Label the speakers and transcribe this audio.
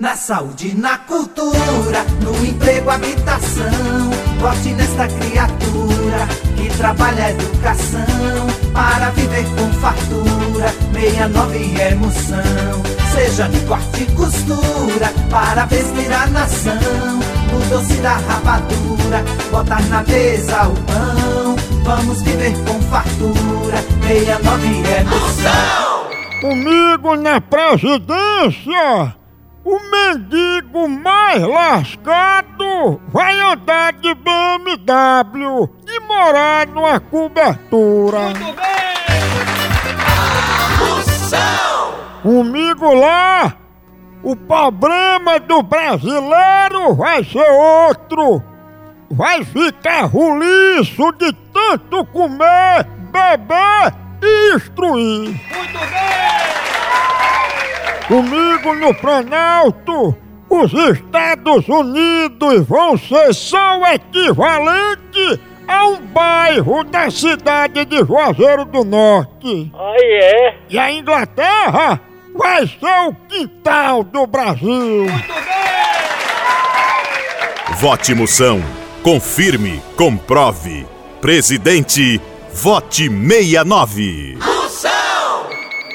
Speaker 1: Na saúde, na cultura, no emprego, habitação. Vote nesta criatura que trabalha a educação para viver com fartura. 69 emoção. Seja de corte e costura para vestir a nação. No doce da rapadura, botar na mesa o pão. Vamos viver com fartura. 69 emoção.
Speaker 2: Comigo na presidência, o mendigo mais lascado vai andar de BMW e morar numa cobertura. Comigo lá, o problema do brasileiro vai ser outro. Vai ficar ruliço de tanto comer, beber e instruir. Comigo no Planalto, os Estados Unidos vão ser só o equivalente a um bairro da cidade de Juazeiro do Norte.
Speaker 3: Aí é.
Speaker 2: E a Inglaterra vai ser o quintal do Brasil.
Speaker 4: Vote Moção. Confirme, comprove. Presidente, vote 69.